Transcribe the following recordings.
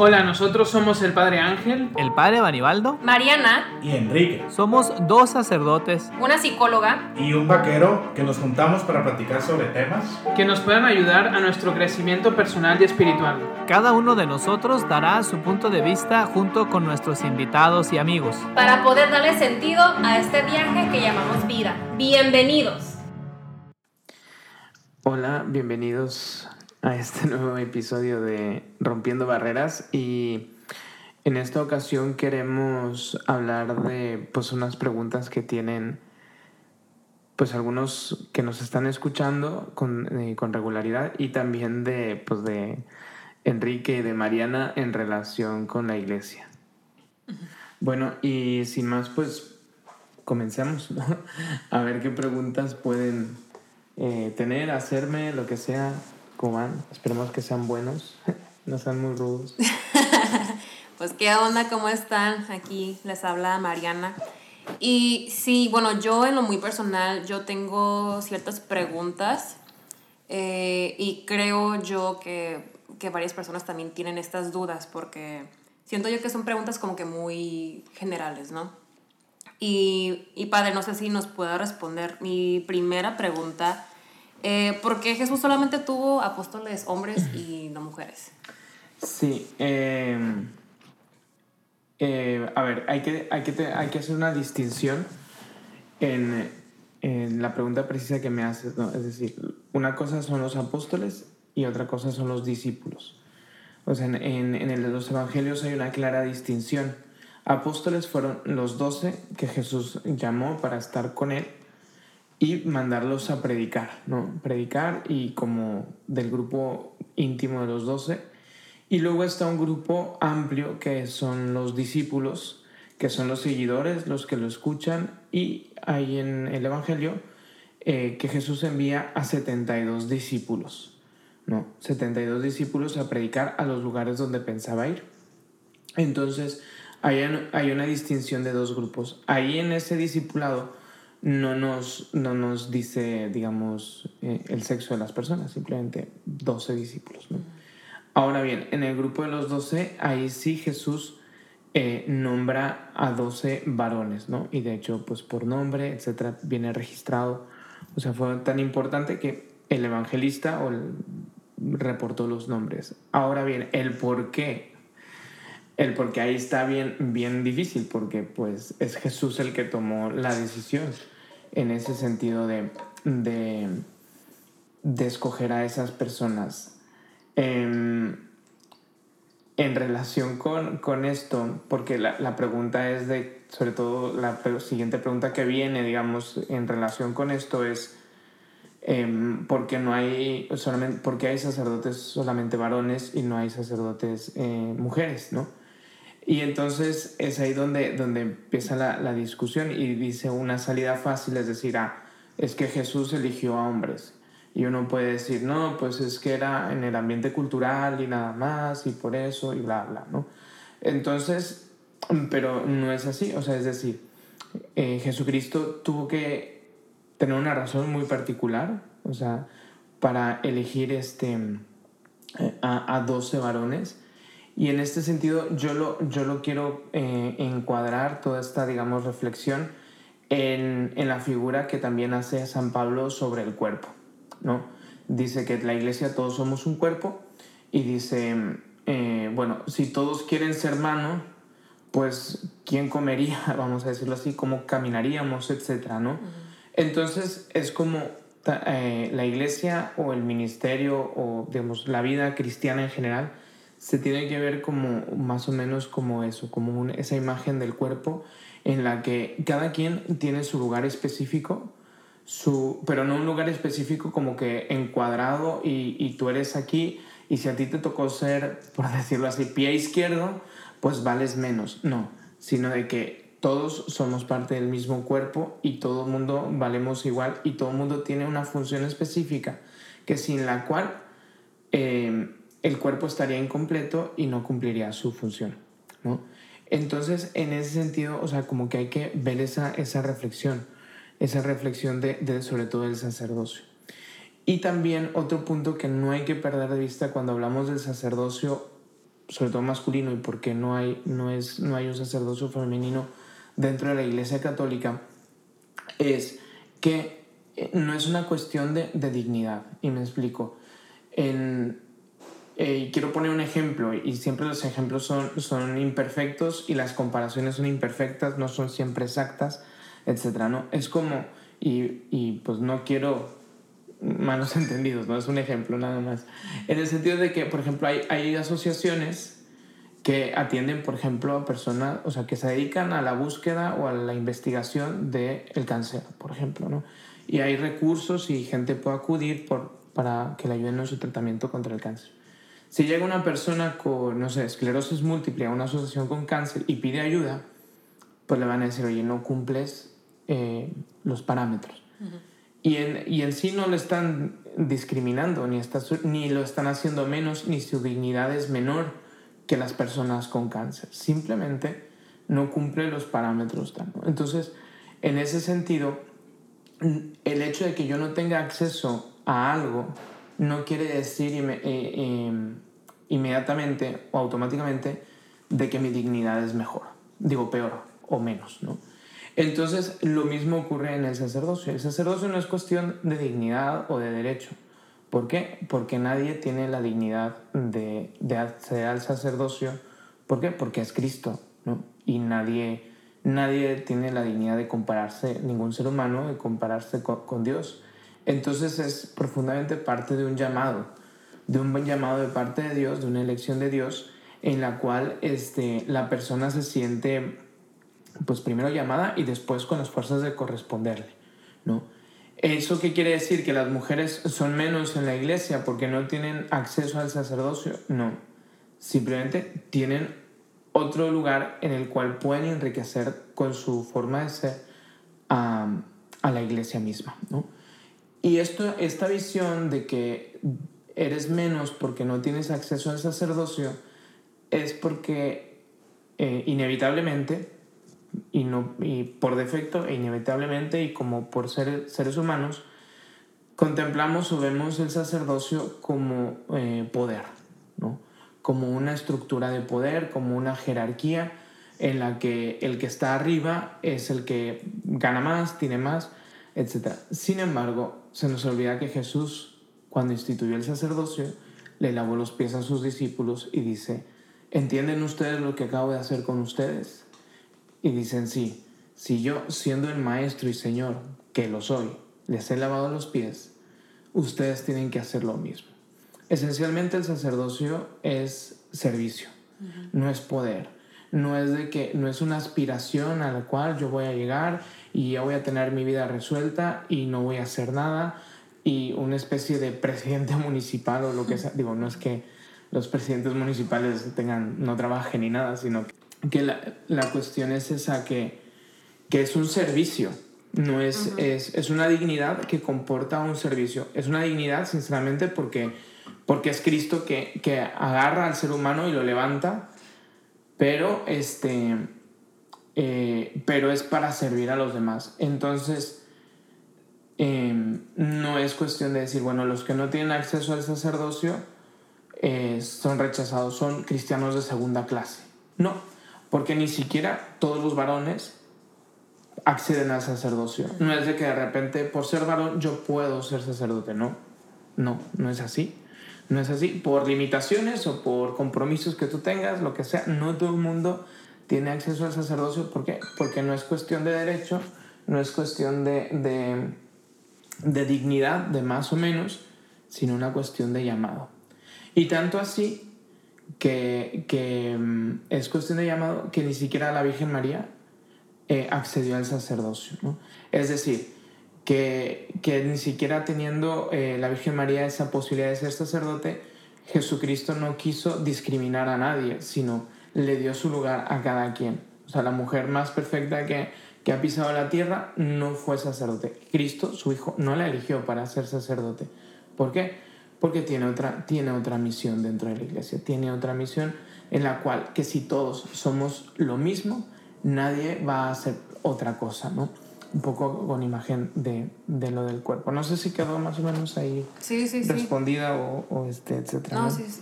Hola, nosotros somos el Padre Ángel, el Padre Banibaldo, Mariana y Enrique. Somos dos sacerdotes, una psicóloga y un vaquero que nos juntamos para platicar sobre temas que nos puedan ayudar a nuestro crecimiento personal y espiritual. Cada uno de nosotros dará su punto de vista junto con nuestros invitados y amigos para poder darle sentido a este viaje que llamamos vida. Bienvenidos. Hola, bienvenidos a este nuevo episodio de Rompiendo Barreras y en esta ocasión queremos hablar de pues unas preguntas que tienen pues algunos que nos están escuchando con, eh, con regularidad y también de pues de Enrique y de Mariana en relación con la iglesia. Bueno, y sin más pues comencemos a ver qué preguntas pueden eh, tener, hacerme, lo que sea. ¿Cómo van? Esperemos que sean buenos, no sean muy rudos. pues qué onda, ¿cómo están? Aquí les habla Mariana. Y sí, bueno, yo en lo muy personal, yo tengo ciertas preguntas eh, y creo yo que, que varias personas también tienen estas dudas porque siento yo que son preguntas como que muy generales, ¿no? Y, y padre, no sé si nos pueda responder. Mi primera pregunta eh, ¿Por qué Jesús solamente tuvo apóstoles hombres y no mujeres? Sí. Em, eh, a ver, hay que, hay, que hay que hacer una distinción en, en, la pregunta precisa que me haces. ¿no? Es decir, una cosa son los apóstoles y otra cosa son los discípulos. O sea, en, en, en los evangelios hay una clara distinción. Apóstoles fueron los doce que Jesús llamó para estar con él y mandarlos a predicar, ¿no? Predicar y como del grupo íntimo de los doce. Y luego está un grupo amplio que son los discípulos, que son los seguidores, los que lo escuchan. Y hay en el Evangelio eh, que Jesús envía a 72 discípulos, ¿no? 72 discípulos a predicar a los lugares donde pensaba ir. Entonces, hay, hay una distinción de dos grupos. Ahí en ese discipulado no nos, no nos dice, digamos, eh, el sexo de las personas, simplemente 12 discípulos. ¿no? Ahora bien, en el grupo de los 12, ahí sí Jesús eh, nombra a 12 varones, ¿no? Y de hecho, pues por nombre, etcétera, viene registrado. O sea, fue tan importante que el evangelista reportó los nombres. Ahora bien, el por qué. El por qué ahí está bien, bien difícil, porque pues es Jesús el que tomó la decisión en ese sentido de, de, de escoger a esas personas. Em, en relación con, con esto, porque la, la, pregunta es de, sobre todo la siguiente pregunta que viene, digamos, en relación con esto es, eh, ¿por qué no hay, solamente, porque hay sacerdotes solamente varones y no hay sacerdotes eh, mujeres, no? Y entonces es ahí donde, donde empieza la, la, discusión y dice una salida fácil, es decir, ah, es que Jesús eligió a hombres. Y uno puede decir, no, pues es que era en el ambiente cultural y nada más, y por eso, y bla, bla, ¿no? Entonces, pero no es así, o sea, es decir, eh, Jesucristo tuvo que tener una razón muy particular, o sea, para elegir este, a, a 12 varones y en este sentido yo lo, yo lo quiero eh, encuadrar toda esta, digamos, reflexión en, en, la figura que también hace San Pablo sobre el cuerpo, ¿no? Dice que la iglesia todos somos un cuerpo y dice, eh, bueno, si todos quieren ser mano, pues ¿quién comería? Vamos a decirlo así, ¿cómo caminaríamos, etcétera, ¿no? Entonces es como eh, la iglesia o el ministerio o, digamos, la vida cristiana en general se tiene que ver como más o menos como eso, como esa imagen del cuerpo en la que cada quien tiene su lugar específico, su, pero no un lugar específico como que encuadrado y, y tú eres aquí y si a ti te tocó ser, por decirlo así, pie izquierdo, pues vales menos. No, sino de que todos somos parte del mismo cuerpo y todo el mundo valemos igual y todo el mundo tiene una función específica que sin la cual eh, el cuerpo estaría incompleto y no cumpliría su función, ¿no? Entonces, en ese sentido, o sea, como que hay que ver esa, esa reflexión, esa reflexión de, de sobre todo el sacerdocio. Y también otro punto que no hay que perder de vista cuando hablamos del sacerdocio sobre todo masculino, y por qué no hay, no es, no hay un sacerdocio femenino dentro de la Iglesia Católica, es que eh, no es una cuestión de, de dignidad, y me explico. En, eh, quiero poner un ejemplo, y siempre los ejemplos son, son imperfectos y las comparaciones son imperfectas, no son siempre exactas, etc. ¿no? Es como, y, y pues no quiero malos entendidos, no es un ejemplo nada más, en el sentido de que, por ejemplo, hay, hay asociaciones que atienden, por ejemplo, a personas, o sea, que se dedican a la búsqueda o a la investigación del el cáncer, por ejemplo, ¿no? Y hay recursos y gente puede acudir por, para que le ayuden en su tratamiento contra el cáncer. Si llega una persona con, no sé, esclerosis múltiple a una asociación con cáncer y pide ayuda, pues le van a decir, oye, no cumples eh, los parámetros. y, en, y en sí no le están discriminando, ni, está, ni lo están haciendo menos, ni su dignidad es menor que las personas con cáncer. Simplemente no cumple los parámetros. Entonces, en ese sentido, el hecho de que yo no tenga acceso a algo no quiere decir eh, em, inmediatamente o automáticamente de que mi dignidad es mejor, digo peor o menos, ¿no? Entonces, lo mismo ocurre en el sacerdocio. El sacerdocio no es cuestión de dignidad o de derecho. ¿Por qué? Porque nadie tiene la dignidad de, de acceder al sacerdocio. ¿Por qué? Porque es Cristo, ¿no? Y nadie, nadie tiene la dignidad de compararse, ningún ser humano, de compararse con Dios. Entonces es profundamente parte de un llamado, de un llamado de parte de Dios, de una elección de Dios, en la cual este, la persona se siente, pues primero llamada y después con las fuerzas de corresponderle, ¿no? ¿Eso qué quiere decir? ¿Que las mujeres son menos en la iglesia porque no tienen acceso al sacerdocio? No. Simplemente tienen otro lugar en el cual pueden enriquecer con su forma de ser a, a la iglesia misma, ¿no? Y esto, esta visión de que eres menos porque no tienes acceso al sacerdocio es porque eh, inevitablemente, y, no, y por defecto, e inevitablemente, y como por ser seres humanos, contemplamos o vemos el sacerdocio como eh, poder, ¿no? como una estructura de poder, como una jerarquía en la que el que está arriba es el que gana más, tiene más, etc. Sin embargo, se nos olvida que Jesús, cuando instituyó el sacerdocio, le lavó los pies a sus discípulos y dice, ¿entienden ustedes lo que acabo de hacer con ustedes? Y dicen, sí, si yo, siendo el Maestro y Señor, que lo soy, les he lavado los pies, ustedes tienen que hacer lo mismo. Esencialmente el sacerdocio es servicio, no es poder, no es de que no es una aspiración a la cual yo voy a llegar y ya voy a tener mi vida resuelta y no voy a hacer nada y una especie de presidente municipal o lo que sea. Digo, no es que los presidentes municipales tengan, no trabajen ni nada, sino que la, la cuestión es esa que, que es un servicio, no es, es, es, una dignidad que comporta un servicio. Es una dignidad, sinceramente, porque, porque es Cristo que, que agarra al ser humano y lo levanta, pero este eh, pero es para servir a los demás. Entonces, em, no es cuestión de decir, bueno, los que no tienen acceso al sacerdocio eh, son rechazados, son cristianos de segunda clase. No, porque ni siquiera todos los varones acceden al sacerdocio. No es de que de repente, por ser varón, yo puedo ser sacerdote, no. No, no es así. No es así. Por limitaciones o por compromisos que tú tengas, lo que sea, no todo el mundo tiene acceso al sacerdocio. ¿Por qué? Porque no es cuestión de derecho, no es cuestión de, de, de dignidad, de más o menos, sino una cuestión de llamado. Y tanto así que, que mm, es cuestión de llamado que ni siquiera la Virgen María eh, accedió al sacerdocio. ¿no? Es decir, que, que, ni siquiera teniendo eh, la Virgen María esa posibilidad de ser sacerdote, Jesucristo no quiso discriminar a nadie, sino le dio su lugar a cada quien. O sea, la mujer más perfecta que, que ha pisado la tierra no fue sacerdote. Cristo, su hijo, no la eligió para ser sacerdote. ¿Por qué? Porque tiene otra, tiene otra misión dentro de la iglesia. Tiene otra misión en la cual que si todos somos lo mismo, nadie va a hacer otra cosa, ¿no? Un poco con imagen de, de lo del cuerpo. No sé si quedó más o menos ahí sí, sí, respondida O, o, este, etcétera. No, sí, sí.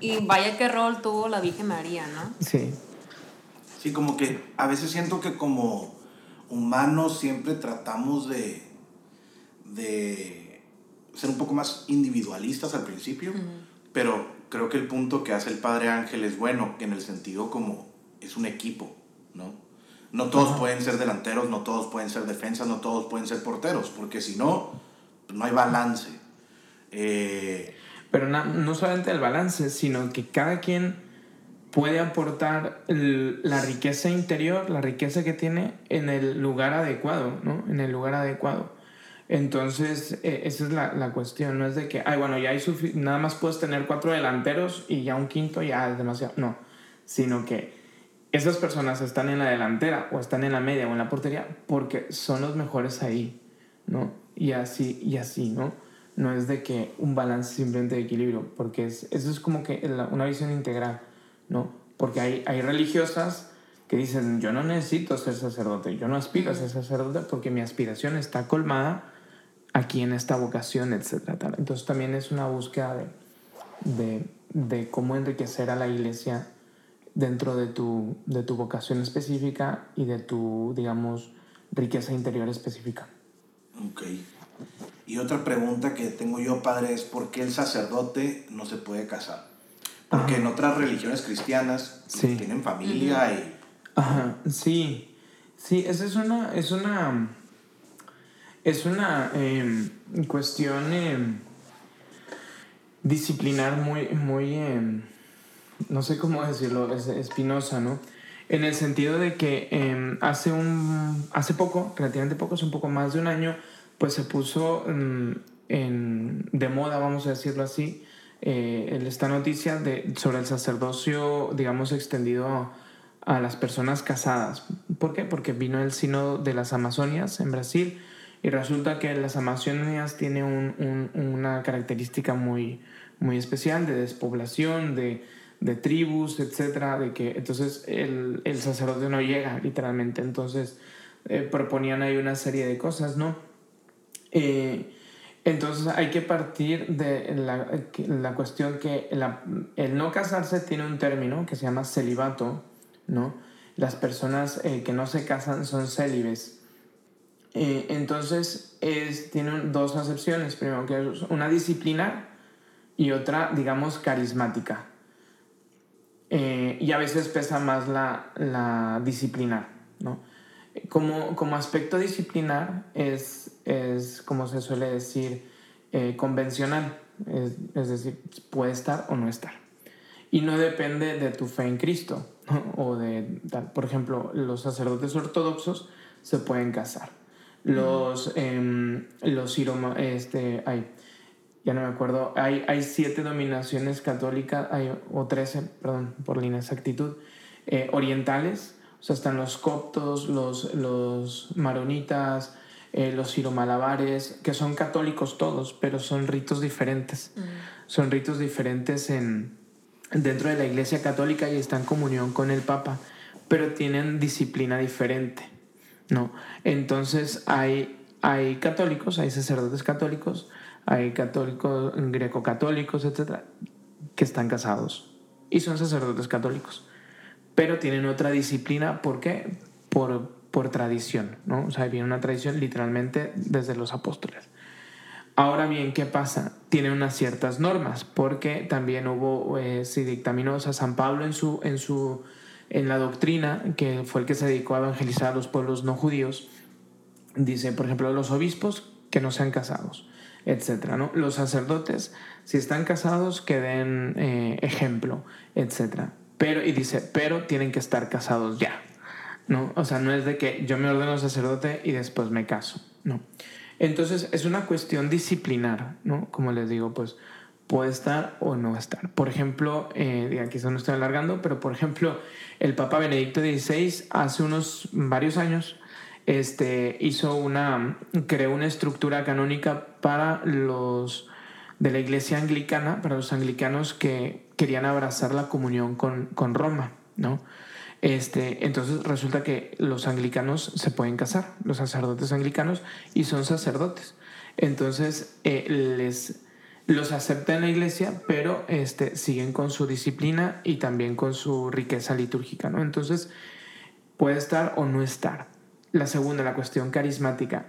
Y vaya qué rol tuvo la Virgen María, ¿no? Sí. Sí, como que a veces siento que como humanos siempre tratamos de, de ser un poco más individualistas al principio, pero creo que el punto que hace el Padre Ángel es bueno, que en el sentido como es un equipo, ¿no? No todos pueden ser delanteros, no todos pueden ser defensas, no todos pueden ser porteros, porque si no, pues no hay balance. Eh, Pero na- no solamente el balance, sino que cada quien puede aportar el- la riqueza interior, la riqueza que tiene en el lugar adecuado, ¿no? En el lugar adecuado. Entonces, eh, esa es la, la cuestión, no es de que, ay, bueno, ya hay nada más puedes tener cuatro delanteros y ya un quinto ya es demasiado. No, sino que esas personas están en la delantera o están en la media o en la portería porque son los mejores ahí, ¿no? Y así, y así, ¿no? No es de que un balance simplemente de equilibrio, porque es, eso es como que una visión integral, ¿no? Porque hay, religiosas que dicen, yo no necesito ser sacerdote, yo no aspiro a ser sacerdote porque mi aspiración está colmada aquí en esta vocación, etc. tal. Entonces también es una búsqueda de, de, de cómo enriquecer a la iglesia dentro de tu, de tu vocación específica y de tu, digamos, riqueza interior específica. ok. Y otra pregunta que tengo yo, padre, es ¿por qué el sacerdote no se puede casar? Porque Ajá. en otras religiones cristianas Sí. tienen familia y... Ajá, sí, sí, esa es una, es una, es una em, cuestión em, disciplinar muy, muy, em, no sé cómo decirlo, es espinosa, ¿no? En el sentido de que em, hace un, hace poco, relativamente poco, hace un poco más de un año, pues se puso mm, en, de moda, vamos a decirlo así, eh, esta noticia de, sobre el sacerdocio, digamos, extendido a las personas casadas. ¿Por qué? Porque vino el sínodo de las Amazonias en Brasil y resulta que las Amazonias tiene un- una característica muy, muy especial de despoblación, de, de tribus, etcétera, de que entonces el, el sacerdote no llega literalmente. Entonces eh, proponían ahí una serie de cosas, ¿no? Eh, entonces hay que partir de la, la cuestión que la- el no casarse tiene un término que se llama celibato, ¿no? Las personas eh, que no se casan son célibes. Eh, entonces es, tiene un- dos acepciones, primero que es una disciplina y otra, digamos, carismática. Eh, y a veces pesa más la, la disciplinar, ¿no? Como, como aspecto disciplinar es, es, como se suele decir, eh, convencional, es, es decir, puede estar o no estar. Y no depende de tu fe en Cristo, o de, tal. por ejemplo, los sacerdotes ortodoxos se pueden casar. Los, em, los este, ay, ya no me acuerdo, hay, hay siete dominaciones católicas, hay, o trece, perdón, por la inexactitud, eh, orientales, o sea, están los coptos, los, los maronitas, eh, los siromalabares, que son católicos todos, pero son ritos diferentes. Son ritos diferentes en, dentro de la iglesia católica y están en comunión con el Papa, pero tienen disciplina diferente. ¿no? Entonces hay, hay católicos, hay sacerdotes católicos, hay católicos greco-católicos, etcétera, que están casados y son sacerdotes católicos, pero tienen otra disciplina, ¿por qué? Por, por tradición, ¿no? O sea, viene una tradición literalmente desde los apóstoles. Ahora bien, ¿qué pasa? Tiene unas ciertas normas, porque también hubo, eh, se dictaminó, o sea, San Pablo en su, en su, en la doctrina, que fue el que se dedicó a evangelizar a los pueblos no judíos, dice, por ejemplo, los obispos que no sean casados, etcétera, ¿no? Los sacerdotes, si están casados, que den eh, ejemplo, etcétera. Pero, y dice, pero tienen que estar casados ya, ¿no? O sea, no es de que yo me ordeno sacerdote y después me caso, ¿no? Entonces, es una cuestión disciplinar, ¿no? Como les digo, pues puede estar o no estar. Por ejemplo, eh, quizás no estoy alargando, pero por ejemplo, el Papa Benedicto XVI hace unos varios años este, hizo una, creó una estructura canónica para los de la iglesia anglicana, para los anglicanos que querían abrazar la comunión con, con Roma, ¿no? Este, entonces resulta que los anglicanos se pueden casar, los sacerdotes anglicanos, y son sacerdotes. Entonces eh, les, los acepta en la iglesia, pero este, siguen con su disciplina y también con su riqueza litúrgica, ¿no? Entonces, puede estar o no estar. La segunda, la cuestión carismática.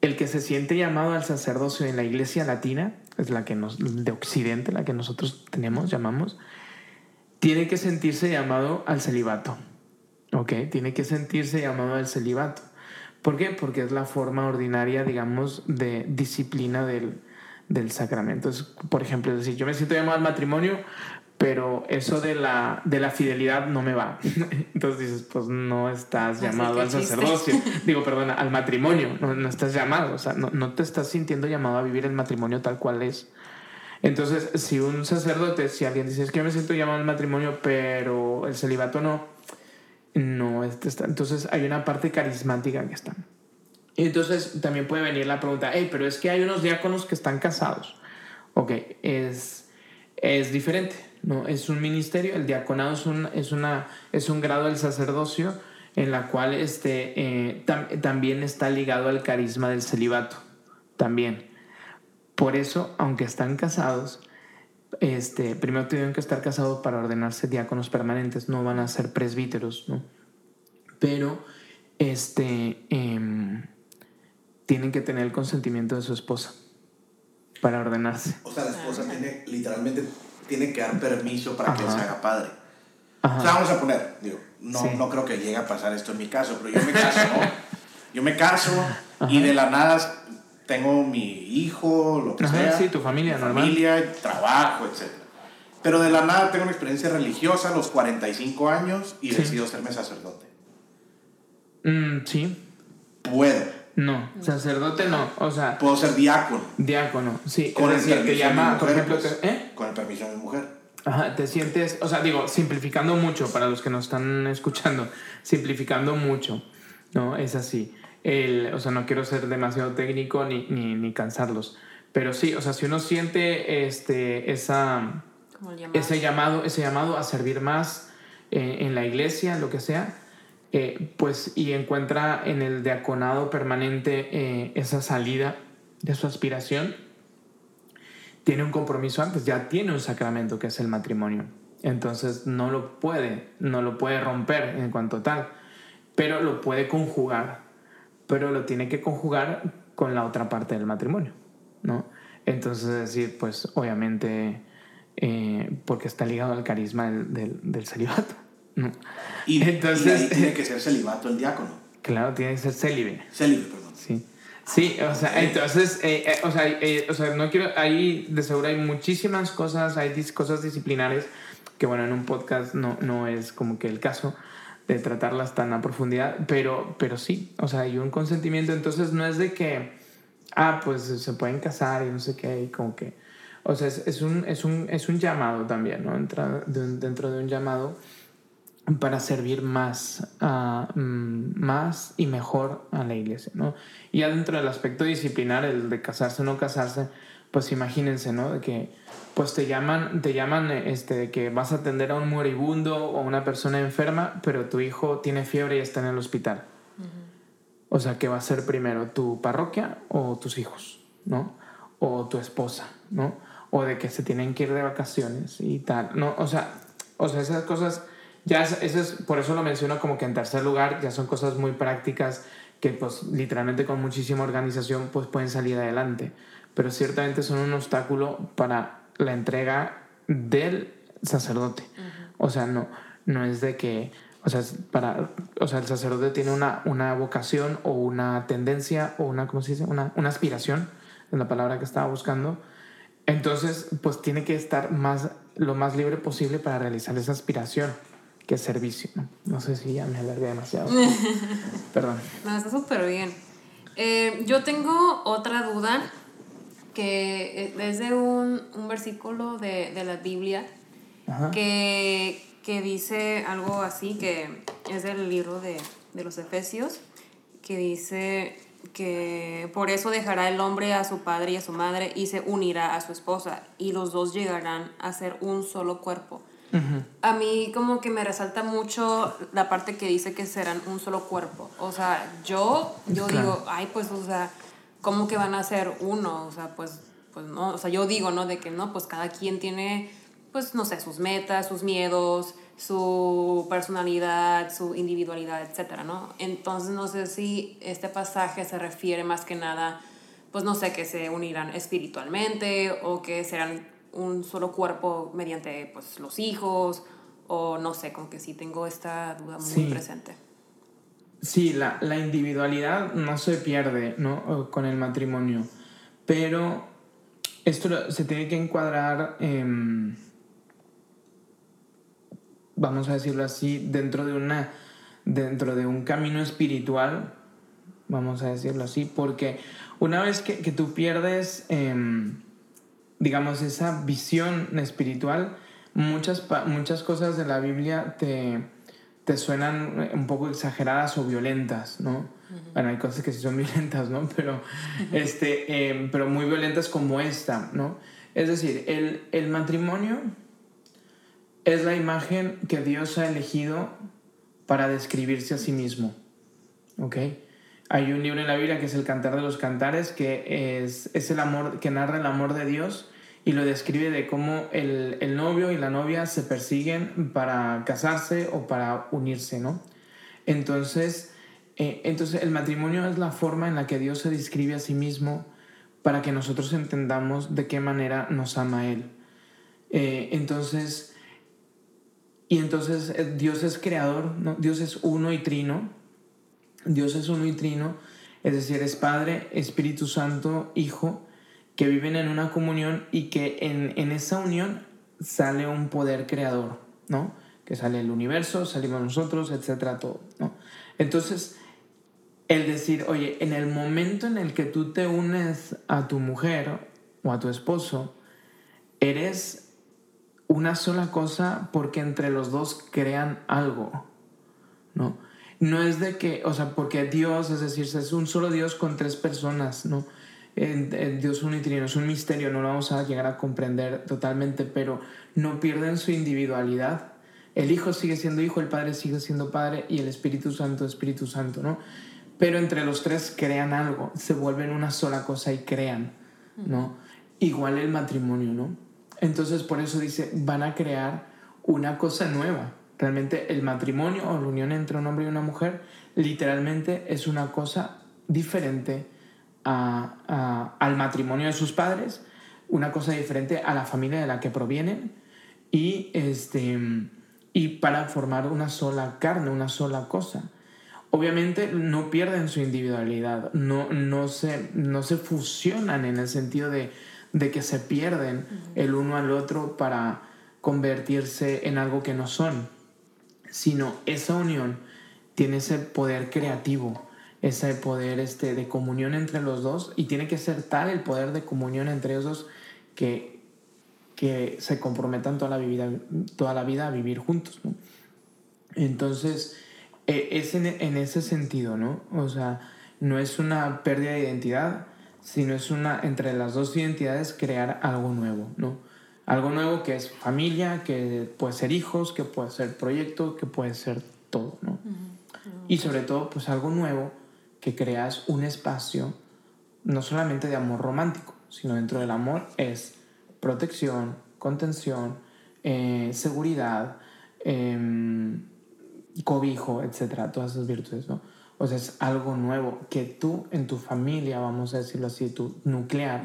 El que se siente llamado al sacerdocio en la iglesia latina, es la que nos, de Occidente, la que nosotros tenemos, llamamos, tiene que sentirse llamado al celibato. ¿Ok? Tiene que sentirse llamado al celibato. ¿Por qué? Porque es la forma ordinaria, digamos, de disciplina del, del sacramento. Es, por ejemplo, es decir, yo me siento llamado al matrimonio, pero eso de la, de la fidelidad no me va. Entonces dices, pues no estás llamado al sacerdocio. Digo, perdona, al matrimonio. No, no, estás llamado. O sea, no, no te estás sintiendo llamado a vivir el matrimonio tal cual es. Entonces, si un sacerdote, si alguien dice, es que yo me siento llamado al matrimonio, pero el celibato no, no este está. Entonces, hay una parte carismática que está. Y entonces también puede venir la pregunta, hey, pero es que hay unos diáconos que están casados. Ok, es, es diferente, ¿no? Es un ministerio, el diaconado es un, es una, es un grado del sacerdocio en la cual este, eh, tam, también está ligado al carisma del celibato, también. Por eso, aunque están casados, este, primero tienen que estar casados para ordenarse diáconos permanentes, no van a ser presbíteros, ¿no? Pero, este... Eh, tienen que tener el consentimiento de su esposa para ordenarse. O sea, la esposa tiene, literalmente, tiene que dar permiso para Ajá. que él se haga padre. Ajá. O sea, vamos a poner, digo, no, sí. no creo que llegue a pasar esto en mi caso, pero yo me caso, ¿no? Yo me caso Ajá. y de la nada tengo mi hijo, lo que sea. Sí, tu familia, normal. Familia, trabajo, etc. Pero de la nada tengo una experiencia religiosa a los 45 años y sí. decido serme sacerdote. Mm, sí. Puedo. No, sacerdote no, o sea... Puedo ser diácono. Diácono, sí. Con el decir, te llama, por ejemplo... Pues, te, ¿eh? Con el permiso de mi mujer. Ajá, te sientes, o sea, digo, simplificando mucho para los que nos están escuchando, simplificando mucho, ¿no? Es así. El, o sea, no quiero ser demasiado técnico ni, ni, ni cansarlos, pero sí, o sea, si uno siente este, esa, ese, llamado, ese llamado a servir más eh, en la iglesia, lo que sea, eh, pues y encuentra en el diaconado permanente eh, esa salida de su aspiración, tiene un compromiso antes, ya tiene un sacramento que es el matrimonio. Entonces no lo puede, no lo puede romper en cuanto tal, pero lo puede conjugar, pero lo tiene que conjugar con la otra parte del matrimonio, ¿no? Entonces es decir, pues obviamente eh, porque está ligado al carisma del, del, del celibato. No. Y, Entonces, y tiene que ser celibato el diácono. Claro, tiene que ser célibe. Célibe, perdón. Sí. Sí, o sea, entonces, eh, eh, o, sea, eh, o sea, no quiero, ahí de seguro hay muchísimas cosas, hay dis, cosas disciplinares que, bueno, en un podcast no, no es como que el caso de tratarlas tan a profundidad, pero, pero sí, o sea, hay un consentimiento, entonces no es de que, ah, pues se pueden casar y no sé qué, y como que, o sea, es, es, un, es, un, es un llamado también, ¿no? Entra de, dentro de un llamado para servir más, uh, más y mejor a la iglesia, ¿no? Y ya dentro del aspecto disciplinar, el de casarse o no casarse, pues imagínense, ¿no? De que pues te llaman, te llaman este, de que vas a atender a un moribundo o a una persona enferma, pero tu hijo tiene fiebre y está en el hospital. Uh -huh. O sea, ¿qué va a ser primero? ¿Tu parroquia o tus hijos? ¿No? O tu esposa, ¿no? O de que se tienen que ir de vacaciones y tal, ¿no? O sea, o sea esas cosas ya eso es, por eso lo menciono como que en tercer lugar ya son cosas muy prácticas que pues literalmente con muchísima organización pues pueden salir adelante, pero ciertamente son un obstáculo para la entrega del sacerdote. Uh -huh. O sea, no, no es de que, o sea, para, o sea, el sacerdote tiene una, una vocación o una tendencia o una, ¿cómo se dice? Una, una aspiración, es la palabra que estaba buscando. Entonces, pues tiene que estar más, lo más libre posible para realizar esa aspiración que servicio. ¿no? no sé si ya me alargué demasiado. Perdón. No, está súper bien. Eh, yo tengo otra duda que es de un, un versículo de, de, la Biblia que, que, dice algo así, que es del libro de, de los Efesios, que dice que por eso dejará el hombre a su padre y a su madre y se unirá a su esposa y los dos llegarán a ser un solo cuerpo. Uh -huh. A mí como que me resalta mucho la parte que dice que serán un solo cuerpo. O sea, yo, yo claro. digo, ay, pues, o sea, ¿cómo que van a ser uno? O sea, pues pues no, o sea, yo digo, ¿no? De que no, pues cada quien tiene, pues no sé, sus metas, sus miedos, su personalidad, su individualidad, etcétera, ¿no? Entonces no sé si este pasaje se refiere más que nada, pues no sé, que se unirán espiritualmente o que serán un solo cuerpo mediante pues los hijos o no sé, como que sí tengo esta duda muy Sí. presente. Sí, la, la individualidad no se pierde ¿no? con el matrimonio, pero esto se tiene que encuadrar, em, vamos a decirlo así, dentro de, una, dentro de un camino espiritual, vamos a decirlo así, porque una vez que, que tú pierdes, em, digamos, esa visión espiritual, muchas, muchas cosas de la Biblia te, te suenan un poco exageradas o violentas, ¿no? Bueno, hay cosas que sí son violentas, ¿no? Pero, este, em, pero muy violentas como esta, ¿no? Es decir, el, el matrimonio es la imagen que Dios ha elegido para describirse a sí mismo, ¿ok? Hay un libro en la Biblia que es el Cantar de los Cantares, que es, es el amor, que narra el amor de Dios y lo describe de cómo el, el novio y la novia se persiguen para casarse o para unirse, ¿no? Entonces, eh, entonces el matrimonio es la forma en la que Dios se describe a sí mismo para que nosotros entendamos de qué manera nos ama Él. Eh, entonces, y entonces eh, Dios es creador, ¿no? Dios es uno y trino. Dios es uno y trino, es decir, es Padre, Espíritu Santo, Hijo, que viven en una comunión y que en, en esa unión sale un poder creador, ¿no? Que sale el universo, salimos nosotros, etcétera, todo, ¿no? Entonces, el decir, oye, en el momento en el que tú te unes a tu mujer o a tu esposo, eres una sola cosa porque entre los dos crean algo, ¿no? No es de que, o sea, porque Dios, es decir, es un solo Dios con tres personas, ¿no? En- Dios unitrino, es un misterio, no lo vamos a llegar a comprender totalmente, pero no pierden su individualidad. El Hijo sigue siendo Hijo, el Padre sigue siendo Padre y el Espíritu Santo, Espíritu Santo, ¿no? Pero entre los tres crean algo, se vuelven una sola cosa y crean, ¿no? Igual el matrimonio, ¿no? Entonces por eso dice, van a crear una cosa nueva. Realmente el matrimonio o la unión entre un hombre y una mujer literalmente es una cosa diferente a- a- al matrimonio de sus padres, una cosa diferente a la familia de la que provienen y, este, y para formar una sola carne, una sola cosa. Obviamente no pierden su individualidad, no, no, se, no se fusionan en el sentido de, de que se pierden el uno al otro para convertirse en algo que no son, sino esa unión tiene ese poder creativo, ese poder este, de comunión entre los dos y tiene que ser tal el poder de comunión entre ellos dos que, que se comprometan toda la vida, toda la vida a vivir juntos. Entonces, eh, es en, en ese sentido, ¿no? O sea, no es una pérdida de identidad, sino es una, entre las dos identidades, crear algo nuevo, ¿no? Algo nuevo que es familia, que puede ser hijos, que puede ser proyecto, que puede ser todo, ¿no? Y sobre todo, pues algo nuevo, que creas un espacio, no solamente de amor romántico, sino dentro del amor es protección, contención, eh, seguridad, em, cobijo, etcétera, todas esas virtudes, ¿no? O sea, es algo nuevo que tú en tu familia, vamos a decirlo así, tu nuclear,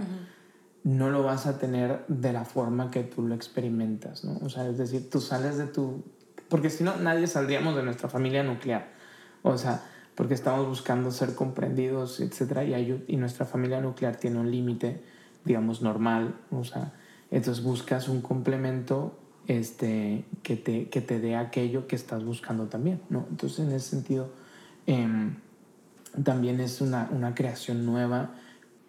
no lo vas a tener de la forma que tú lo experimentas, ¿no? O sea, es decir, tú sales de tu... Porque si no, nadie saldríamos de nuestra familia nuclear. O sea, porque estamos buscando ser comprendidos, etcétera, y, hay- y nuestra familia nuclear tiene un límite, digamos, normal, o sea, entonces buscas un complemento este, que, te, que te dé aquello que estás buscando también, ¿no? Entonces, en ese sentido, em, también es una, una creación nueva,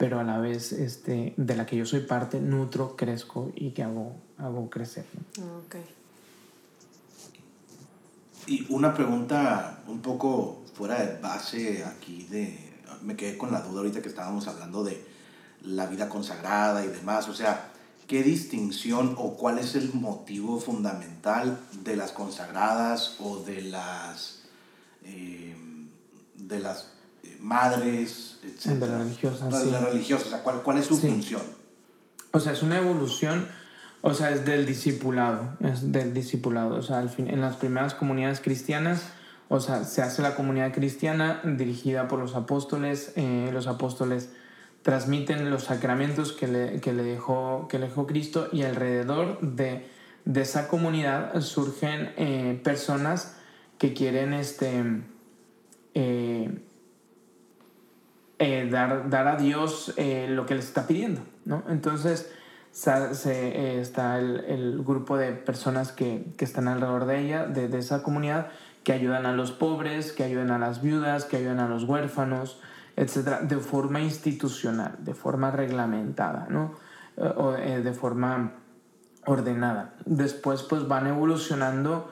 pero a la vez este, de la que yo soy parte, nutro, crezco y que hago, hago crecer, ¿no? Ok. Y una pregunta un poco fuera de base aquí de... Me quedé con la duda ahorita que estábamos hablando de la vida consagrada y demás. O sea, ¿qué distinción o cuál es el motivo fundamental de las consagradas o de las... eh, de las madres, etc. De las religiosas, De sí. las religiosas, o sea, ¿cuál, cuál es su Sí. función? o sea, es una evolución, o sea, es del discipulado, es del discipulado, o sea, al fin, en las primeras comunidades cristianas, o sea, se hace la comunidad cristiana dirigida por los apóstoles, eh, los apóstoles transmiten los sacramentos que le, que le, dejó, que le dejó Cristo y alrededor de, de esa comunidad surgen eh, personas que quieren este, eh, eh, dar, dar, a Dios lo que les está pidiendo. ¿no? Entonces se, está el, grupo de personas que, que, están alrededor de ella, de, de esa comunidad, que ayudan a los pobres, que ayudan a las viudas, que ayudan a los huérfanos, etcétera, de forma institucional, de forma reglamentada, ¿no? O, eh, de forma ordenada. Después, pues van evolucionando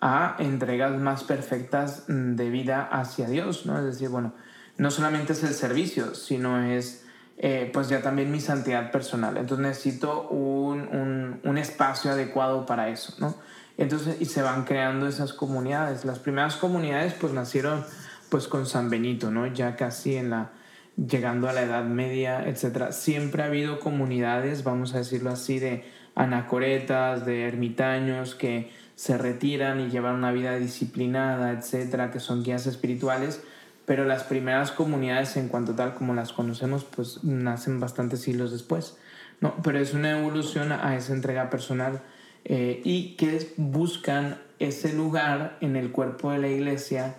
a entregas más perfectas de vida hacia Dios, ¿no? Es decir, bueno, no solamente es el servicio, sino es eh, pues ya también mi santidad personal. Entonces necesito un, un, espacio adecuado para eso, ¿no? Entonces, y se van creando esas comunidades. Las primeras comunidades pues nacieron pues con San Benito, ¿no? Ya casi en la llegando a la Edad Media, etcétera. Siempre ha habido comunidades, vamos a decirlo así, de anacoretas, de ermitaños que se retiran y llevan una vida disciplinada, etcétera, que son guías espirituales, pero las primeras comunidades en cuanto tal como las conocemos, pues nacen bastantes siglos después. No, pero es una evolución a esa entrega personal eh, y que buscan ese lugar en el cuerpo de la iglesia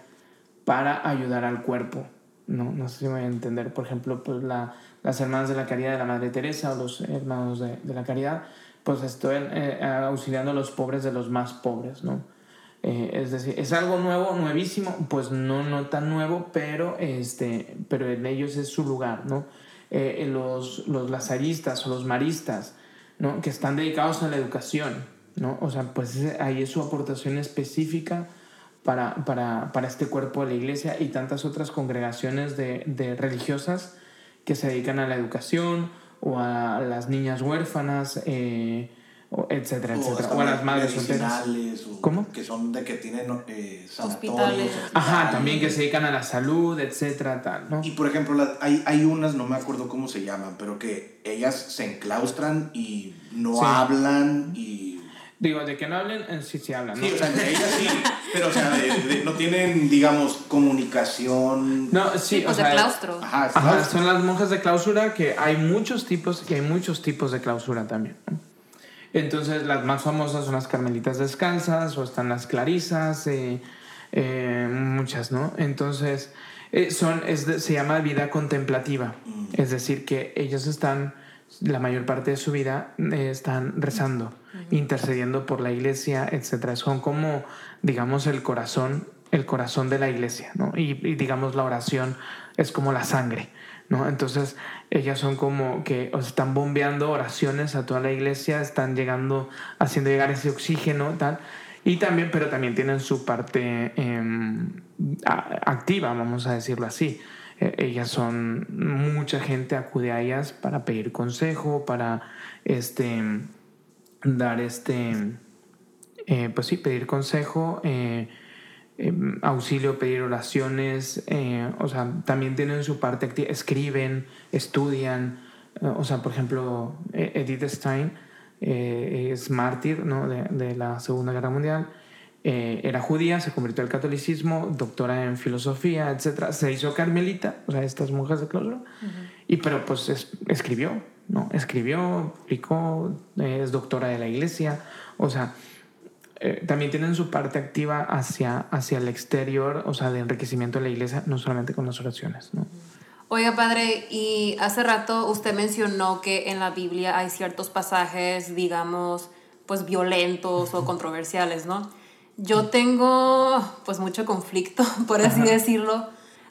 para ayudar al cuerpo. No, no sé si me voy a entender. Por ejemplo, pues la, las hermanas de la caridad de la Madre Teresa o los hermanos de, de la caridad, pues estoy eh, auxiliando a los pobres de los más pobres, ¿no? Eh, es decir, ¿es algo nuevo, nuevísimo? Pues no, no tan nuevo, pero, este, pero en ellos es su lugar, ¿no? Eh, los, los lazaristas o los maristas, ¿no? Que están dedicados a la educación, ¿no? O sea, pues ahí es su aportación específica para, para, para, este cuerpo de la iglesia y tantas otras congregaciones de, de, religiosas que se dedican a la educación o a las niñas huérfanas, eh, etcétera, o etcétera. O a las madres solteras. ¿Cómo? Que son de que tienen eh, sanatorios. Ajá, también que se dedican a la salud, etcétera, tal, ¿no? Y por ejemplo, la, hay, hay unas, no me acuerdo cómo se llaman, pero que ellas se enclaustran y no sí. hablan y Digo, de que no hablen, sí, sí hablan. ¿no? Sí, o sea, ellas sí, pero o sea, de, de, no tienen, digamos, comunicación. No, sí, tipos o sea, de claustro. Ajá, Ajá, son las monjas de clausura que hay muchos tipos y hay muchos tipos de clausura también. ¿no? Entonces, las más famosas son las carmelitas descalzas o están las clarisas, eh, eh, muchas, ¿no? Entonces, eh, son, es de, se llama vida contemplativa, Mm. es decir, que ellos están, la mayor parte de su vida, eh, están rezando, intercediendo por la iglesia, etc. Son como, digamos, el corazón, el corazón de la iglesia, ¿no? Y, y digamos, la oración es como la sangre. ¿No? Entonces ellas son como que están bombeando oraciones a toda la iglesia, están llegando, haciendo llegar ese oxígeno, tal. Y también, pero también tienen su parte eh, activa, vamos a decirlo así. Eh, ellas son, mucha gente acude a ellas para pedir consejo, para este, dar este, eh, pues sí, pedir consejo eh, eh, auxilio, pedir oraciones, eh, o sea, también tienen su parte activa, escriben, estudian, eh, o sea, por ejemplo, Edith Stein es mártir ¿no? de, de, la Segunda Guerra Mundial, era judía, se convirtió al catolicismo, doctora en filosofía, etc. Se hizo carmelita, o sea, estas monjas de clausura, uh -huh. y pero pues es, escribió, ¿no? Escribió, publicó, es doctora de la iglesia, o sea, eh, también tienen su parte activa hacia, hacia el exterior, o sea, de enriquecimiento de la iglesia, no solamente con las oraciones. ¿no? Oiga, padre, y hace rato usted mencionó que en la Biblia hay ciertos pasajes, digamos, pues violentos o controversiales, ¿no? Yo tengo pues mucho conflicto, por así Ajá. decirlo,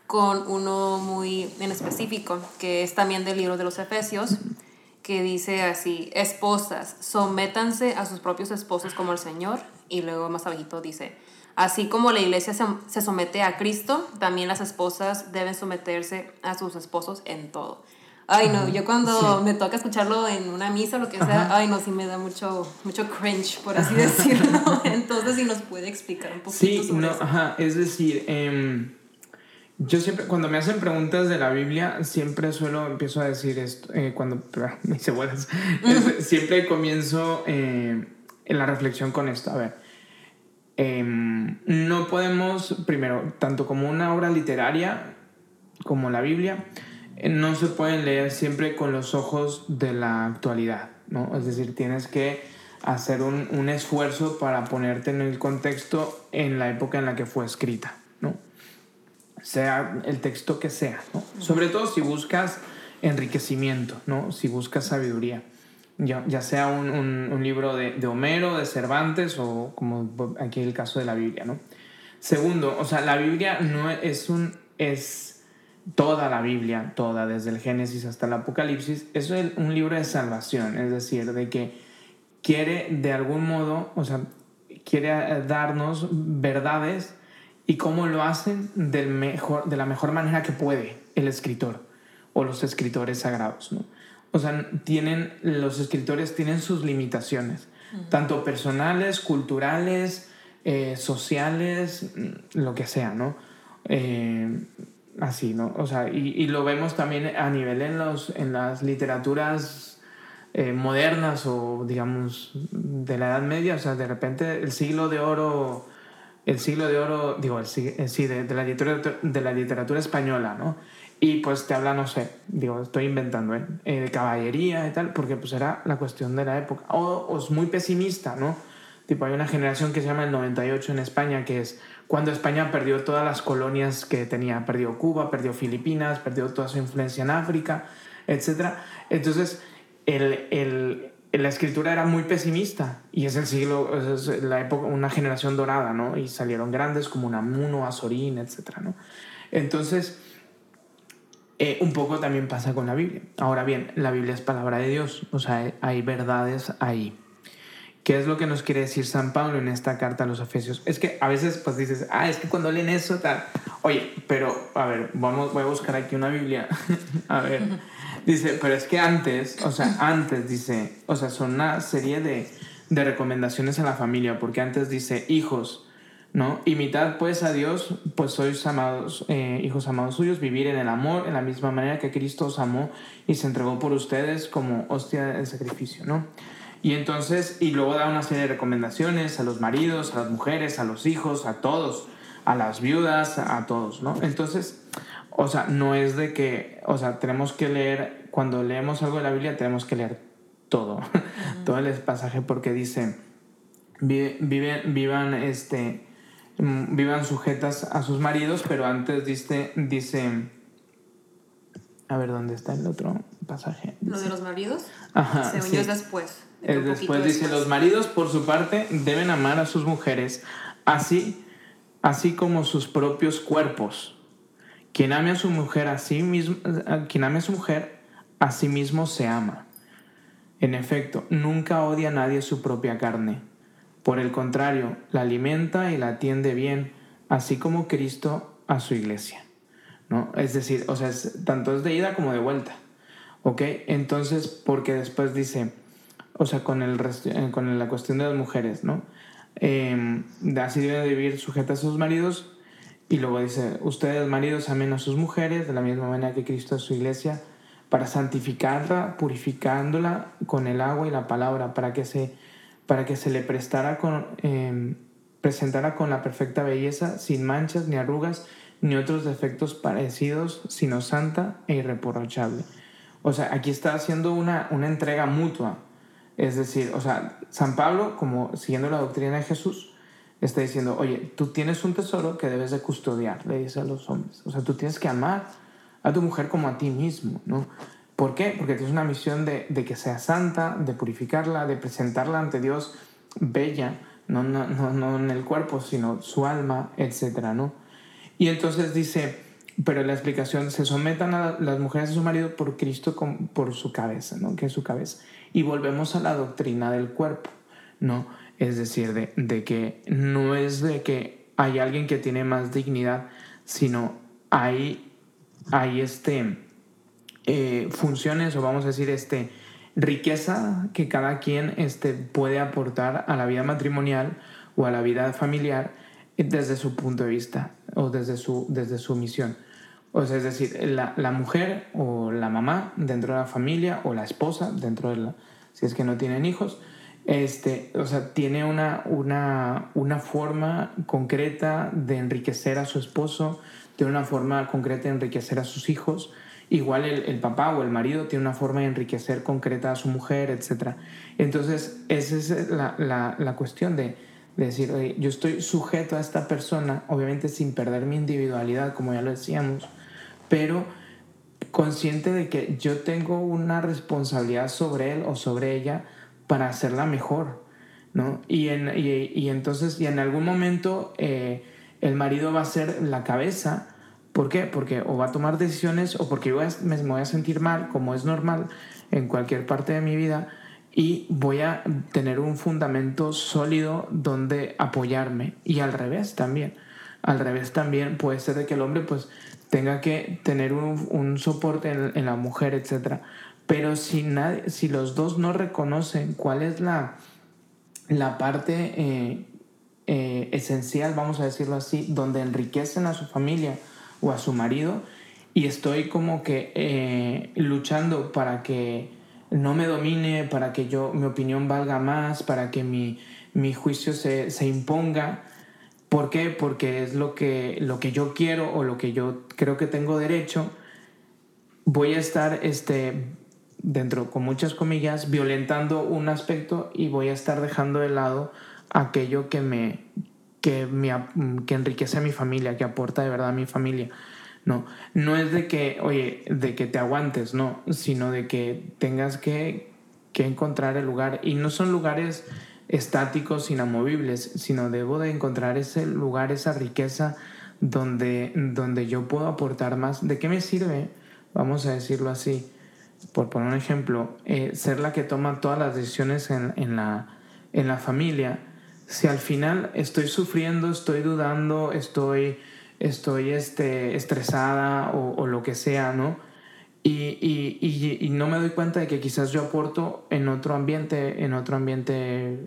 con uno muy en específico, que es también del libro de los Efesios, que dice así, esposas, sométanse a sus propios esposos como el Señor, y luego más abajito dice, así como la iglesia se, se, somete a Cristo, también las esposas deben someterse a sus esposos en todo. Ay, no, yo cuando sí. me toca escucharlo en una misa o lo que sea, ajá. ay, no, sí me da mucho, mucho cringe, por así decirlo. Entonces, si nos puede explicar un poquito sí, sobre no, eso. Ajá, es decir, eh, Yo siempre, cuando me hacen preguntas de la Biblia, siempre suelo, empiezo a decir esto, eh, cuando me hice bolas, Este, siempre comienzo eh, en la reflexión con esto. A ver, em, no podemos, primero, tanto como una obra literaria como la Biblia, eh, no se pueden leer siempre con los ojos de la actualidad, ¿no? Es decir, tienes que hacer un, un esfuerzo para ponerte en el contexto en la época en la que fue escrita. Sea el texto que sea. Sobre todo si buscas enriquecimiento, ¿no? Si buscas sabiduría. Ya, ya sea un, un, un libro de, de, Homero, de Cervantes o como aquí el caso de la Biblia, ¿no? Segundo, o sea, la Biblia no es un... es toda la Biblia, toda, desde el Génesis hasta el Apocalipsis, es un libro de salvación, es decir, de que quiere de algún modo, o sea, quiere darnos verdades y cómo lo hacen del mejor, de la mejor manera que puede el escritor o los escritores sagrados. ¿no? O sea, tienen, los escritores tienen sus limitaciones, uh -huh. tanto personales, culturales, eh, sociales, lo que sea, ¿no? Eh, así, ¿no? O sea, y, y, lo vemos también a nivel en, los, en las literaturas eh, modernas o, digamos, de la Edad Media, o sea, de repente el siglo de oro el siglo de oro, digo, el, sí, de, de, la literatura, de la literatura española, ¿no? Y pues te habla, no sé, digo, estoy inventando, ¿eh? eh de caballería y tal, porque pues era la cuestión de la época. O, o, es muy pesimista, ¿no? Tipo, hay una generación que se llama el 98 en España, que es cuando España perdió todas las colonias que tenía. Perdió Cuba, perdió Filipinas, perdió toda su influencia en África, etc. Entonces, el, el, la escritura era muy pesimista y es el siglo, es la época, una generación dorada, ¿no? Y salieron grandes como Unamuno, Azorín, etc., ¿no? Entonces, eh, un poco también pasa con la Biblia. Ahora bien, la Biblia es palabra de Dios, o sea, hay verdades ahí. ¿Qué es lo que nos quiere decir San Pablo en esta carta a los Efesios? Es que a veces pues dices, ah, es que cuando leen eso tal, oye, pero a ver, vamos, voy a buscar aquí una Biblia, a ver. Dice, pero es que antes, o sea, antes dice, o sea, son una serie de, de recomendaciones a la familia, porque antes dice, hijos, ¿no? Imitad pues a Dios, pues sois amados, eh, hijos amados suyos, vivir en el amor, en la misma manera que Cristo os amó y se entregó por ustedes como hostia de sacrificio, ¿no? Y entonces, y luego da una serie de recomendaciones a los maridos, a las mujeres, a los hijos, a todos, a las viudas, a todos, ¿no? Entonces, o sea, no es de que, o sea, tenemos que leer, cuando leemos algo de la Biblia, tenemos que leer todo, uh -huh. todo el pasaje, porque dice, viven, vivan, este, vivan sujetas a sus maridos, pero antes dice, dice, a ver, ¿dónde está el otro pasaje? Dice, ¿Lo de los maridos? Ajá. Según sí. yo es después. Es después dice, después. los maridos por su parte deben amar a sus mujeres, así, así como sus propios cuerpos. Quien ame a su mujer a sí mismo, quien ame a su mujer, a sí mismo se ama. En efecto, nunca odia a nadie su propia carne. Por el contrario, la alimenta y la atiende bien, así como Cristo a su iglesia. ¿No? Es decir, o sea, tanto es de ida como de vuelta. ¿Ok? Entonces, porque después dice, o sea, con, el eh, con la cuestión de las mujeres, ¿no? Eh, así deben de vivir sujetas a sus maridos. Y luego dice, ustedes maridos amen a sus mujeres de la misma manera que Cristo a su iglesia, para santificarla, purificándola con el agua y la palabra, para que se, para que se le prestara con, eh, presentara con la perfecta belleza, sin manchas ni arrugas, ni otros defectos parecidos, sino santa e irreprochable. O sea, aquí está haciendo una, una entrega mutua. Es decir, o sea, San Pablo, como siguiendo la doctrina de Jesús, está diciendo, oye, tú tienes un tesoro que debes de custodiar, le dice a los hombres. O sea, tú tienes que amar a tu mujer como a ti mismo, ¿no? ¿Por qué? Porque tienes una misión de, que sea santa, de purificarla, de presentarla ante Dios bella, no, no, no, no en el cuerpo, sino su alma, etcétera, ¿no? Y entonces dice, pero la explicación, se sometan a las mujeres a su marido por Cristo, por su cabeza, ¿no? Que es su cabeza. Y volvemos a la doctrina del cuerpo, ¿no? Es decir, de, de que no es de que hay alguien que tiene más dignidad, sino hay, hay este, eh, funciones, o vamos a decir, este, riqueza que cada quien este, puede aportar a la vida matrimonial o a la vida familiar desde su punto de vista o desde su, desde su misión. O sea, es decir, la, la mujer o la mamá dentro de la familia o la esposa dentro de la, si es que no tienen hijos, este, o sea, tiene una, una, una forma concreta de enriquecer a su esposo, tiene una forma concreta de enriquecer a sus hijos. Igual el, papá o el marido tiene una forma de enriquecer concreta a su mujer, etc. Entonces, esa es la, la, la cuestión de, de decir, yo estoy sujeto a esta persona, obviamente sin perder mi individualidad, como ya lo decíamos, pero consciente de que yo tengo una responsabilidad sobre él o sobre ella para hacerla mejor, ¿no? Y, en, y, y entonces, y en algún momento eh, el marido va a ser la cabeza, ¿por qué? Porque o va a tomar decisiones o porque yo me voy a sentir mal, como es normal en cualquier parte de mi vida, y voy a tener un fundamento sólido donde apoyarme. Y al revés también. Al revés también puede ser de que el hombre pues tenga que tener un, soporte en, en, la mujer, etc. Pero si, nadie, si los dos no reconocen cuál es la, la parte eh, eh, esencial, vamos a decirlo así, donde enriquecen a su familia o a su marido, y estoy como que eh, luchando para que no me domine, para que yo, mi opinión valga más, para que mi, mi juicio se, se imponga, ¿Por qué? Porque es lo que, lo que yo quiero o lo que yo creo que tengo derecho. Voy a estar este, dentro, con muchas comillas, violentando un aspecto y voy a estar dejando de lado aquello que me, que, me, que enriquece a mi familia, que aporta de verdad a mi familia. No, no es de que, oye, de que te aguantes, no, sino de que tengas que, que encontrar el lugar. Y no son lugares estáticos, inamovibles, sino debo de encontrar ese lugar, esa riqueza donde, donde yo puedo aportar más. ¿De qué me sirve? Vamos a decirlo así, por poner un ejemplo, eh, ser la que toma todas las decisiones en, en, la, en la familia. Si al final estoy sufriendo, estoy dudando, estoy, estoy este, estresada o, lo que sea, ¿no? Y, y, y, y, no me doy cuenta de que quizás yo aporto en otro ambiente, en otro ambiente,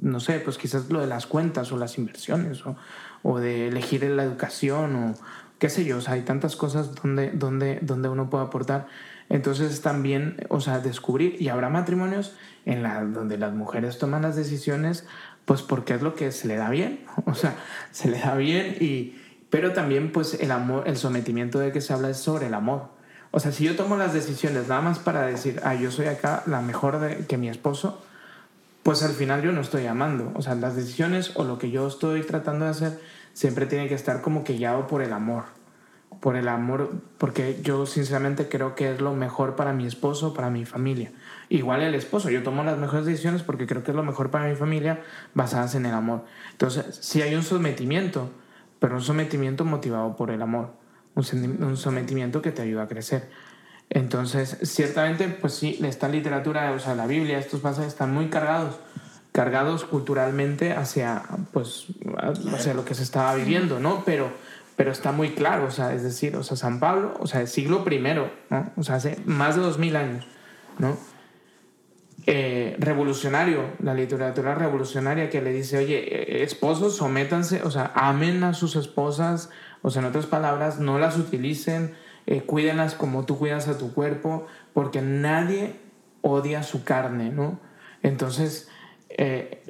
no sé, pues quizás lo de las cuentas o las inversiones o, o de elegir la educación o qué sé yo, o sea, hay tantas cosas donde, donde, donde uno puede aportar. Entonces también, o sea, descubrir, y habrá matrimonios en la, donde las mujeres toman las decisiones, pues porque es lo que se le da bien, o sea, se le da bien, y, pero también pues el amor, el sometimiento de que se habla es sobre el amor o sea, si yo tomo las decisiones nada más para decir, ah, yo soy acá la mejor de, que mi esposo, pues al final yo no estoy amando. O sea, las decisiones o lo que yo estoy tratando de hacer siempre tiene que estar como que guiado por el amor. Por el amor, porque yo sinceramente creo que es lo mejor para mi esposo, para mi familia. Igual el esposo, yo tomo las mejores decisiones porque creo que es lo mejor para mi familia basadas en el amor. Entonces, sí hay un sometimiento, pero un sometimiento motivado por el amor un, sometimiento que te ayuda a crecer. Entonces, ciertamente, pues sí, esta literatura, o sea, la Biblia, estos pasajes están muy cargados, cargados culturalmente hacia, pues, hacia lo que se estaba viviendo, ¿no? Pero, pero está muy claro, o sea, es decir, o sea, San Pablo, o sea, el siglo primero, ¿no? O sea, hace más de dos mil años, ¿no? Eh, revolucionario, la literatura revolucionaria que le dice, oye, eh, esposos, sométanse, o sea, amen a sus esposas, o sea, en otras palabras, no las utilicen, eh, cuídenlas como tú cuidas a tu cuerpo, porque nadie odia su carne, ¿no? Entonces, eh,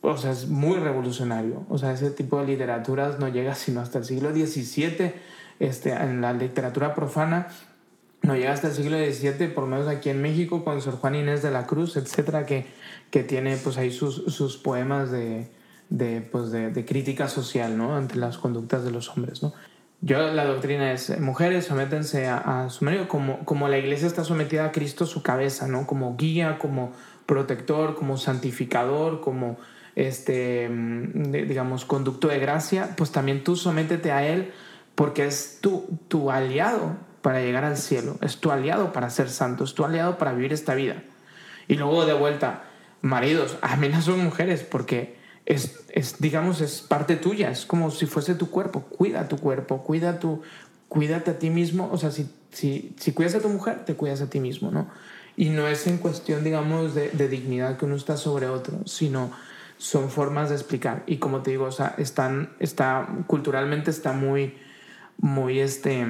o sea, es muy revolucionario. O sea, ese tipo de literaturas no llega sino hasta el siglo XVII, este, en la literatura profana, no llega hasta el siglo XVII, por lo menos aquí en México, con Sor Juan Inés de la Cruz, etcétera, que, que tiene pues ahí sus, sus poemas de, de, pues de, crítica social ¿no? ante las conductas de los hombres. ¿no? Yo la doctrina es, mujeres, sométense a, a, su marido como, como la iglesia está sometida a Cristo, su cabeza, ¿no? como guía, como protector, como santificador, como este, digamos, conducto de gracia, pues también tú sométete a Él porque es tu, tu aliado para llegar al cielo, es tu aliado para ser santo, es tu aliado para vivir esta vida. Y luego de vuelta, maridos, amen a sus mujeres porque es, es, digamos, es parte tuya, es como si fuese tu cuerpo, cuida tu cuerpo, cuida tu, cuídate a ti mismo, o sea, si, si, si cuidas a tu mujer, te cuidas a ti mismo, ¿no? Y no es en cuestión, digamos, de, de dignidad que uno está sobre otro, sino son formas de explicar. Y como te digo, o sea, están, está, culturalmente está muy, muy este,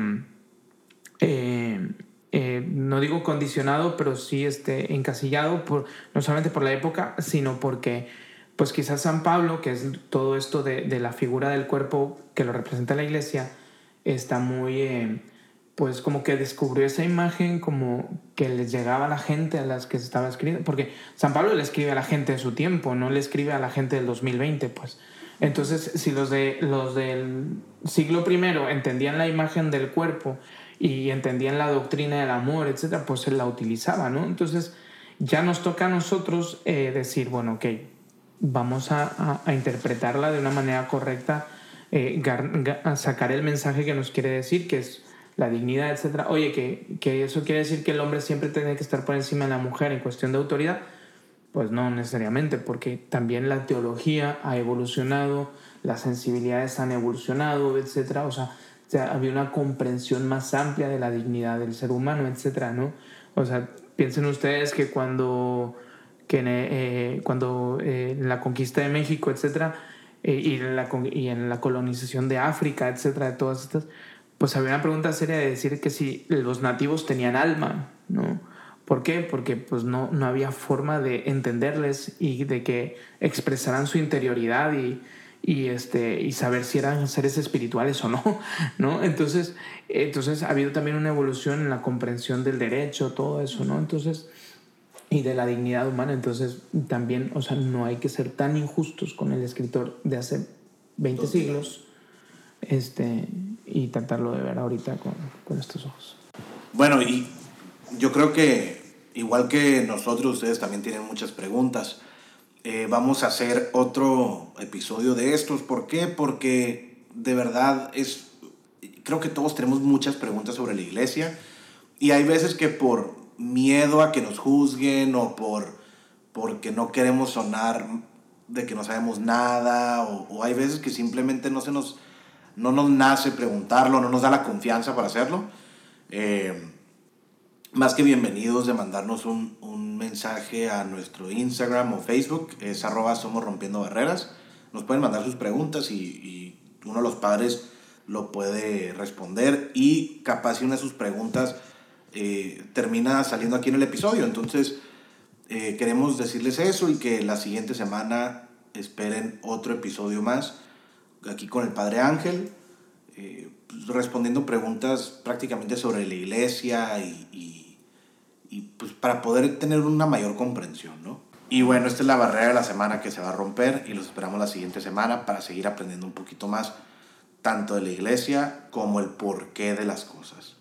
eh, eh, no digo condicionado, pero sí este, encasillado, por, no solamente por la época, sino porque pues quizás San Pablo, que es todo esto de, de la figura del cuerpo que lo representa la iglesia, está muy, eh, pues como que descubrió esa imagen como que les llegaba a la gente a las que se estaba escribiendo, porque San Pablo le escribe a la gente de su tiempo, no le escribe a la gente del 2020, pues. Entonces, si los, de, los del siglo I entendían la imagen del cuerpo y entendían la doctrina del amor, etcétera, pues él la utilizaba, ¿no? Entonces, ya nos toca a nosotros eh, decir, bueno, ok, vamos a, interpretarla de una manera correcta, eh, sacar el mensaje que nos quiere decir, que es la dignidad, etcétera. Oye, que, que eso quiere decir que el hombre siempre tiene que estar por encima de la mujer en cuestión de autoridad pues no necesariamente, porque también la teología ha evolucionado, las sensibilidades han evolucionado, etc. O sea, había una comprensión más amplia de la dignidad del ser humano, etc. ¿no? O sea, piensen ustedes que cuando, que, eh, cuando eh, la conquista de México, etc., eh, y, en la, y en la colonización de África, etcétera, de todas estas, pues había una pregunta seria de decir que si los nativos tenían alma, ¿no? ¿Por qué? Porque pues no, no había forma de entenderles y de que expresaran su interioridad y, y, este, y saber si eran seres espirituales o no, ¿no? Entonces, entonces ha habido también una evolución en la comprensión del derecho, todo eso, ¿no? Entonces, y de la dignidad humana, entonces también, o sea, no hay que ser tan injustos con el escritor de hace 20 siglos este, y tratarlo de ver ahorita con, con estos ojos. Bueno, y yo creo que igual que nosotros, ustedes también tienen muchas preguntas. Eh, vamos a hacer otro episodio de estos. ¿Por qué? Porque de verdad es, creo que todos tenemos muchas preguntas sobre la iglesia y hay veces que por miedo a que nos juzguen o por porque no queremos sonar de que no sabemos nada o, o hay veces que simplemente no se nos no nos nace preguntarlo, no nos da la confianza para hacerlo. Eh, más que bienvenidos de mandarnos un, un, mensaje a nuestro Instagram o Facebook, es arroba somos rompiendo barreras. Nos pueden mandar sus preguntas y, y, uno de los padres lo puede responder y capaz si una de sus preguntas eh, termina saliendo aquí en el episodio. Entonces eh, queremos decirles eso y que la siguiente semana esperen otro episodio más aquí con el Padre Ángel. Eh, respondiendo preguntas prácticamente sobre la iglesia y, y y pues para poder tener una mayor comprensión, ¿no? Y bueno, esta es la barrera de la semana que se va a romper y los esperamos la siguiente semana para seguir aprendiendo un poquito más tanto de la iglesia como el porqué de las cosas.